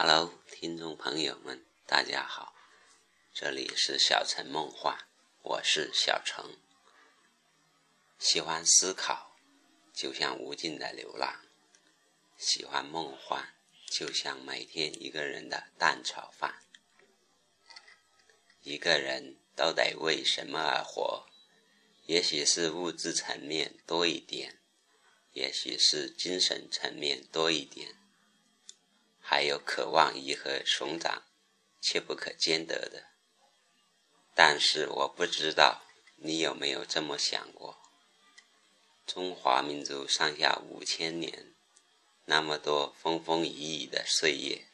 Hello，听众朋友们，大家好，这里是小城梦话，我是小城。喜欢思考，就像无尽的流浪；喜欢梦幻，就像每天一个人的蛋炒饭。一个人都得为什么而活？也许是物质层面多一点，也许是精神层面多一点。还有渴望鱼和熊掌，却不可兼得的。但是我不知道你有没有这么想过：中华民族上下五千年，那么多风风雨雨的岁月，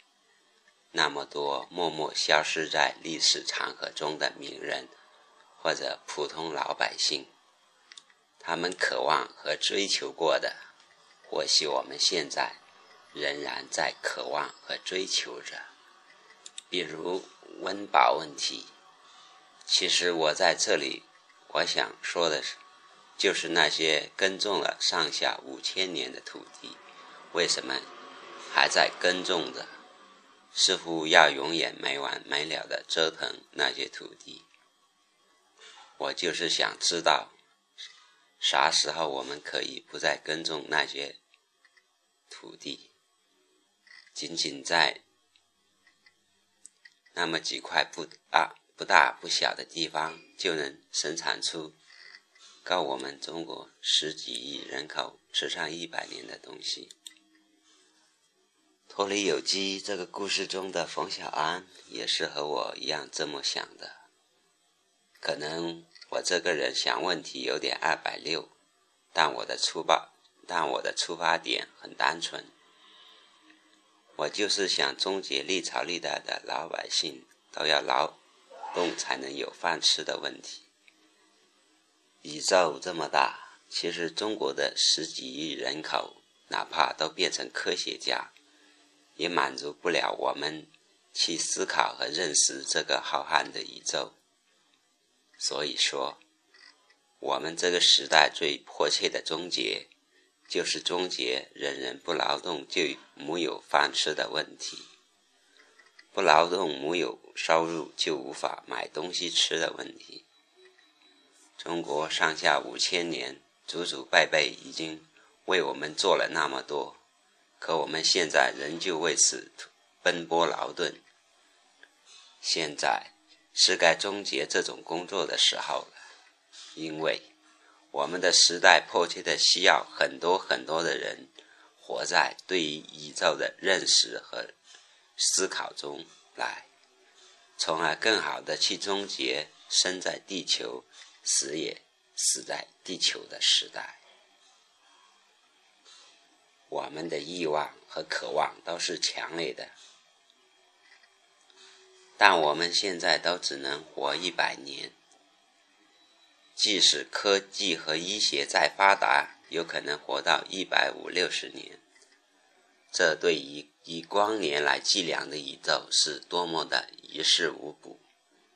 那么多默默消失在历史长河中的名人或者普通老百姓，他们渴望和追求过的，或许我们现在。仍然在渴望和追求着，比如温饱问题。其实我在这里，我想说的是，就是那些耕种了上下五千年的土地，为什么还在耕种着？似乎要永远没完没了的折腾那些土地。我就是想知道，啥时候我们可以不再耕种那些土地？仅仅在那么几块不大、不大不小的地方，就能生产出够我们中国十几亿人口吃上一百年的东西。脱离有机这个故事中的冯小安，也是和我一样这么想的。可能我这个人想问题有点二百六，但我的出发，但我的出发点很单纯。我就是想终结历朝历代的老百姓都要劳动才能有饭吃的问题。宇宙这么大，其实中国的十几亿人口，哪怕都变成科学家，也满足不了我们去思考和认识这个浩瀚的宇宙。所以说，我们这个时代最迫切的终结。就是终结人人不劳动就没有饭吃的问题，不劳动没有收入就无法买东西吃的问题。中国上下五千年，祖祖辈辈已经为我们做了那么多，可我们现在仍旧为此奔波劳顿。现在是该终结这种工作的时候了，因为。我们的时代迫切的需要很多很多的人，活在对于宇宙的认识和思考中来，从而更好的去终结生在地球、死也死在地球的时代。我们的欲望和渴望都是强烈的，但我们现在都只能活一百年。即使科技和医学再发达，有可能活到一百五六十年。这对于以光年来计量的宇宙是多么的一事无补，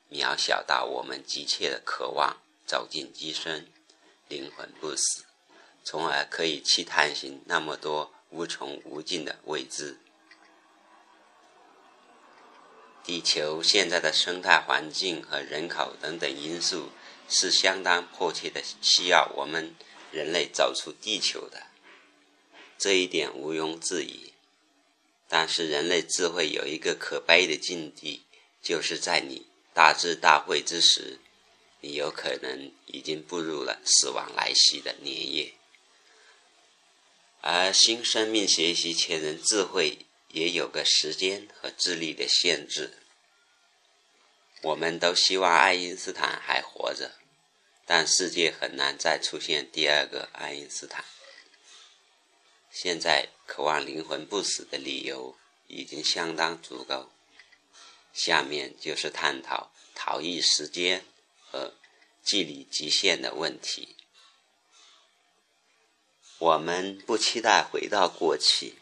渺小到我们急切的渴望走进机身，灵魂不死，从而可以去探寻那么多无穷无尽的未知。地球现在的生态环境和人口等等因素。是相当迫切的，需要我们人类走出地球的，这一点毋庸置疑。但是人类智慧有一个可悲的境地，就是在你大智大慧之时，你有可能已经步入了死亡来袭的年月。而新生命学习前人智慧也有个时间和智力的限制。我们都希望爱因斯坦还活着。但世界很难再出现第二个爱因斯坦。现在渴望灵魂不死的理由已经相当足够。下面就是探讨逃逸时间和距离极限的问题。我们不期待回到过去，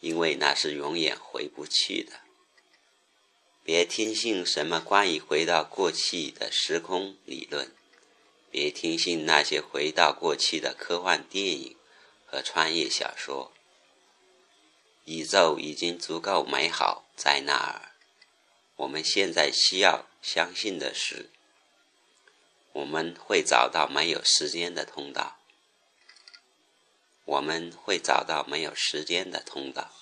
因为那是永远回不去的。别听信什么关于回到过去的时空理论。别听信那些回到过去的科幻电影和穿越小说。宇宙已经足够美好，在那儿。我们现在需要相信的是，我们会找到没有时间的通道。我们会找到没有时间的通道，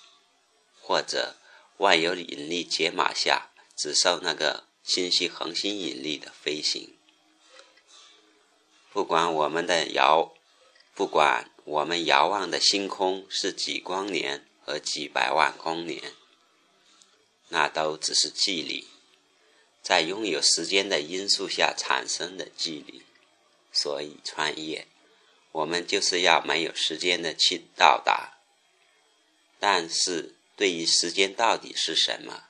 或者万有引力解码下只受那个星系恒星引力的飞行。不管我们的遥，不管我们遥望的星空是几光年和几百万光年，那都只是距离，在拥有时间的因素下产生的距离。所以穿越，我们就是要没有时间的去到达。但是对于时间到底是什么，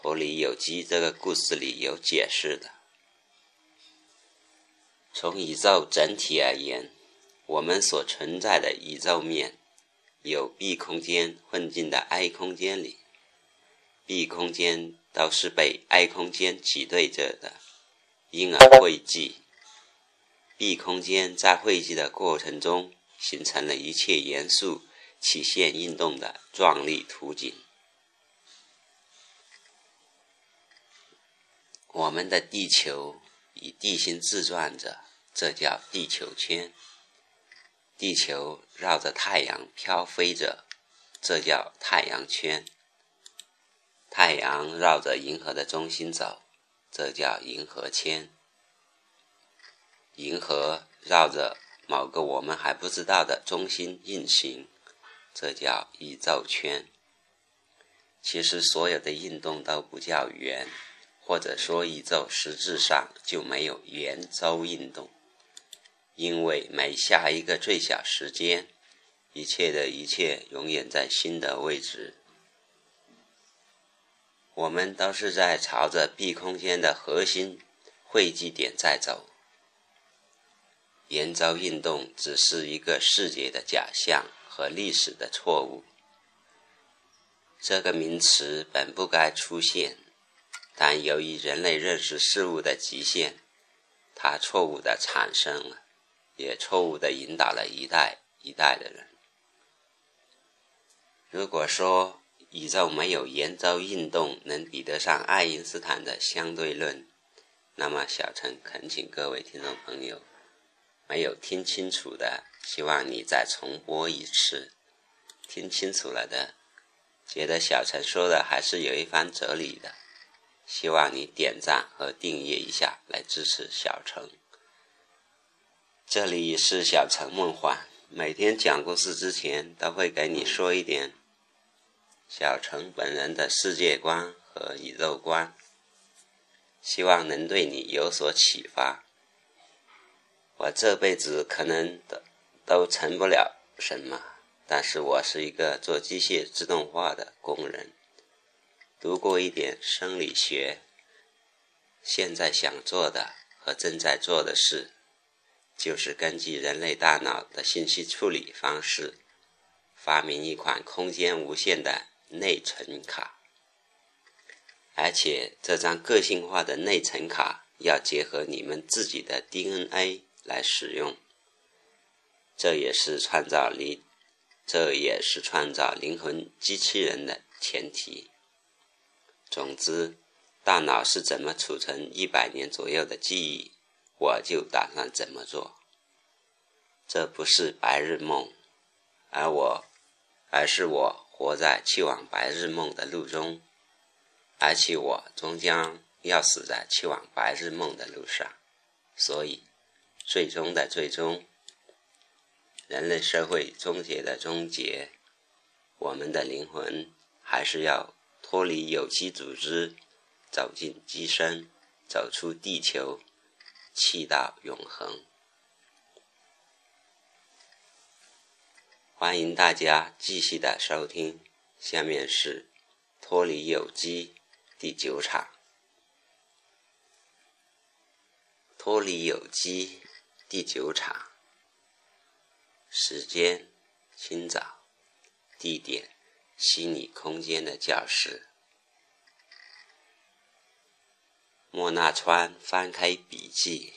脱离有机这个故事里有解释的。从宇宙整体而言，我们所存在的宇宙面有 B 空间混进的 I 空间里，B 空间都是被 I 空间挤兑着的，因而汇聚。B 空间在汇聚的过程中，形成了一切元素曲线运动的壮丽图景。我们的地球以地心自转着。这叫地球圈，地球绕着太阳飘飞着，这叫太阳圈。太阳绕着银河的中心走，这叫银河圈。银河绕着某个我们还不知道的中心运行，这叫宇宙圈。其实所有的运动都不叫圆，或者说宇宙实质上就没有圆周运动。因为每下一个最小时间，一切的一切永远在新的位置。我们都是在朝着 B 空间的核心汇集点在走。圆周运动只是一个视觉的假象和历史的错误。这个名词本不该出现，但由于人类认识事物的极限，它错误的产生了。也错误地引导了一代一代的人。如果说宇宙没有圆周运动能比得上爱因斯坦的相对论，那么小陈恳请各位听众朋友，没有听清楚的，希望你再重播一次；听清楚了的，觉得小陈说的还是有一番哲理的，希望你点赞和订阅一下来支持小陈。这里是小陈梦幻，每天讲故事之前都会给你说一点小陈本人的世界观和宇宙观，希望能对你有所启发。我这辈子可能都都成不了什么，但是我是一个做机械自动化的工人，读过一点生理学，现在想做的和正在做的事。就是根据人类大脑的信息处理方式，发明一款空间无限的内存卡，而且这张个性化的内存卡要结合你们自己的 DNA 来使用。这也是创造灵，这也是创造灵魂机器人的前提。总之，大脑是怎么储存一百年左右的记忆？我就打算怎么做？这不是白日梦，而我，而是我活在去往白日梦的路中，而且我终将要死在去往白日梦的路上。所以，最终的最终，人类社会终结的终结，我们的灵魂还是要脱离有机组织，走进机身，走出地球。气到永恒，欢迎大家继续的收听。下面是脱离有机第九场。脱离有机第九场，时间清早，地点虚拟空间的教室。莫纳川翻开笔记，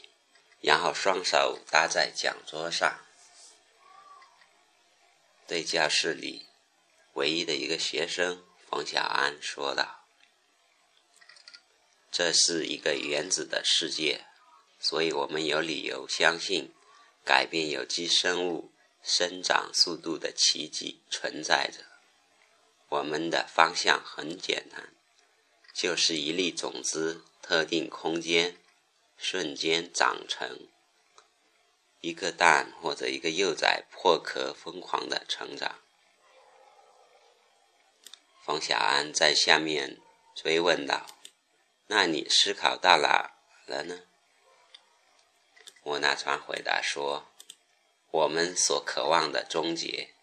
然后双手搭在讲桌上，对教室里唯一的一个学生冯小安说道：“这是一个原子的世界，所以我们有理由相信，改变有机生物生长速度的奇迹存在着。我们的方向很简单，就是一粒种子特定空间瞬间长成一个蛋或者一个幼崽，破壳疯狂的成长。”冯小安在下面追问道：“那你思考到哪了呢？”莫纳川回答说：“我们所渴望的终结，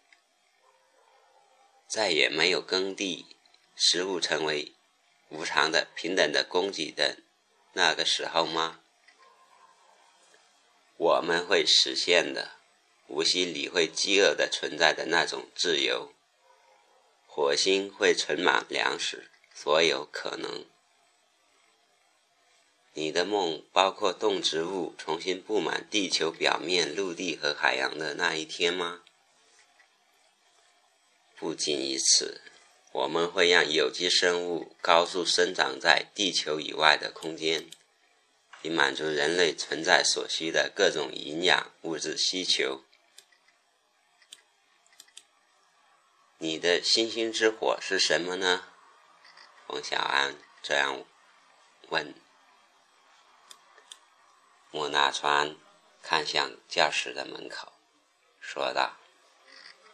再也没有耕地，食物成为无偿的、平等的供给的那个时候吗？我们会实现的，无需理会饥饿的存在的那种自由。”火星会存满粮食，所有可能。你的梦包括动植物重新布满地球表面、陆地和海洋的那一天吗？不仅于此，我们会让有机生物高速生长在地球以外的空间，以满足人类存在所需的各种营养物质需求。你的星星之火是什么呢？冯小安这样问。莫纳川看向教室的门口，说道：“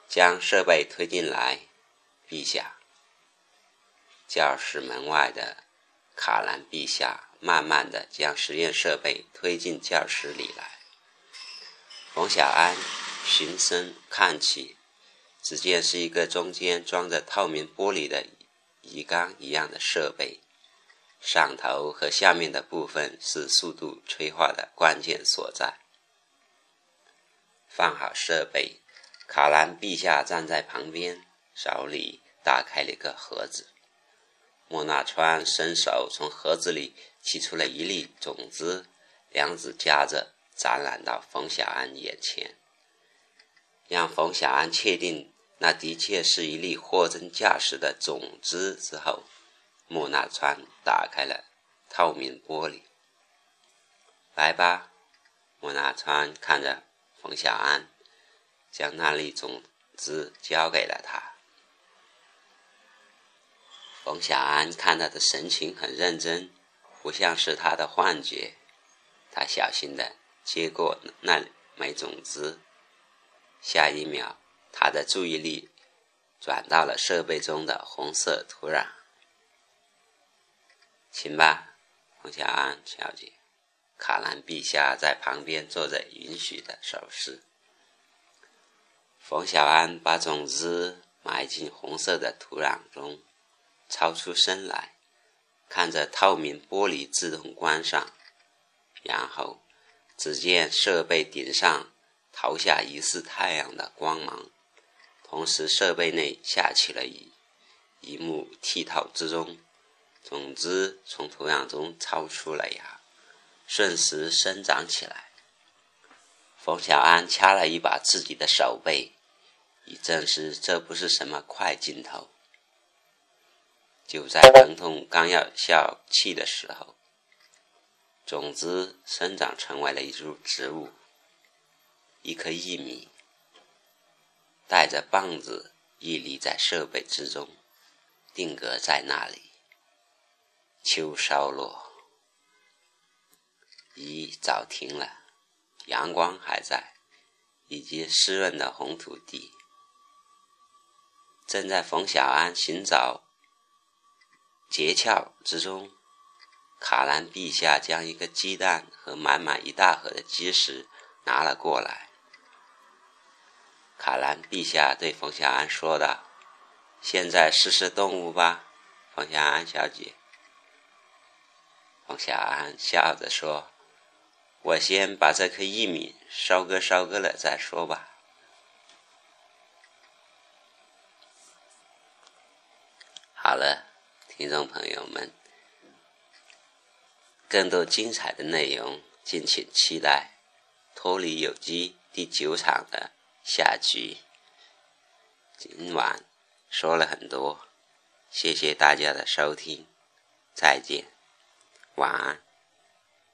将设备推进来，陛下。”教室门外的卡兰陛下慢慢的将实验设备推进教室里来。冯小安循声看去。只见是一个中间装着透明玻璃的鱼缸一样的设备，上头和下面的部分是速度催化的关键所在。放好设备，卡兰陛下站在旁边，手里打开了一个盒子。莫纳川伸手从盒子里取出了一粒种子，两指夹着展览到冯小安眼前，让冯小安确定。那的确是一粒货真价实的种子。之后，莫纳川打开了透明玻璃。来吧，莫纳川看着冯小安，将那粒种子交给了他。冯小安看他的神情很认真，不像是他的幻觉。他小心的接过那枚种子，下一秒。他的注意力转到了设备中的红色土壤。行吧，冯小安小姐，卡兰陛下在旁边做着允许的手势。冯小安把种子埋进红色的土壤中，抽出身来，看着透明玻璃自动关上，然后只见设备顶上投下疑似太阳的光芒。同时，设备内下起了雨，一幕剔透之中，种子从土壤中抽出了芽，瞬时生长起来。冯小安掐了一把自己的手背，以证实这不是什么快镜头。就在疼痛刚要消气的时候，种子生长成为了一株植物，一颗玉米。带着棒子屹立在设备之中，定格在那里。秋稍落，雨早停了，阳光还在，以及湿润的红土地。正在冯小安寻找诀窍之中，卡兰陛下将一个鸡蛋和满满一大盒的鸡食拿了过来。卡兰陛下对冯小安说道：“现在试试动物吧，冯小安小姐。”冯小安笑着说：“我先把这颗玉米收割收割了再说吧。”好了，听众朋友们，更多精彩的内容敬请期待《脱离有机》第九场的。下局，今晚说了很多，谢谢大家的收听，再见，晚安。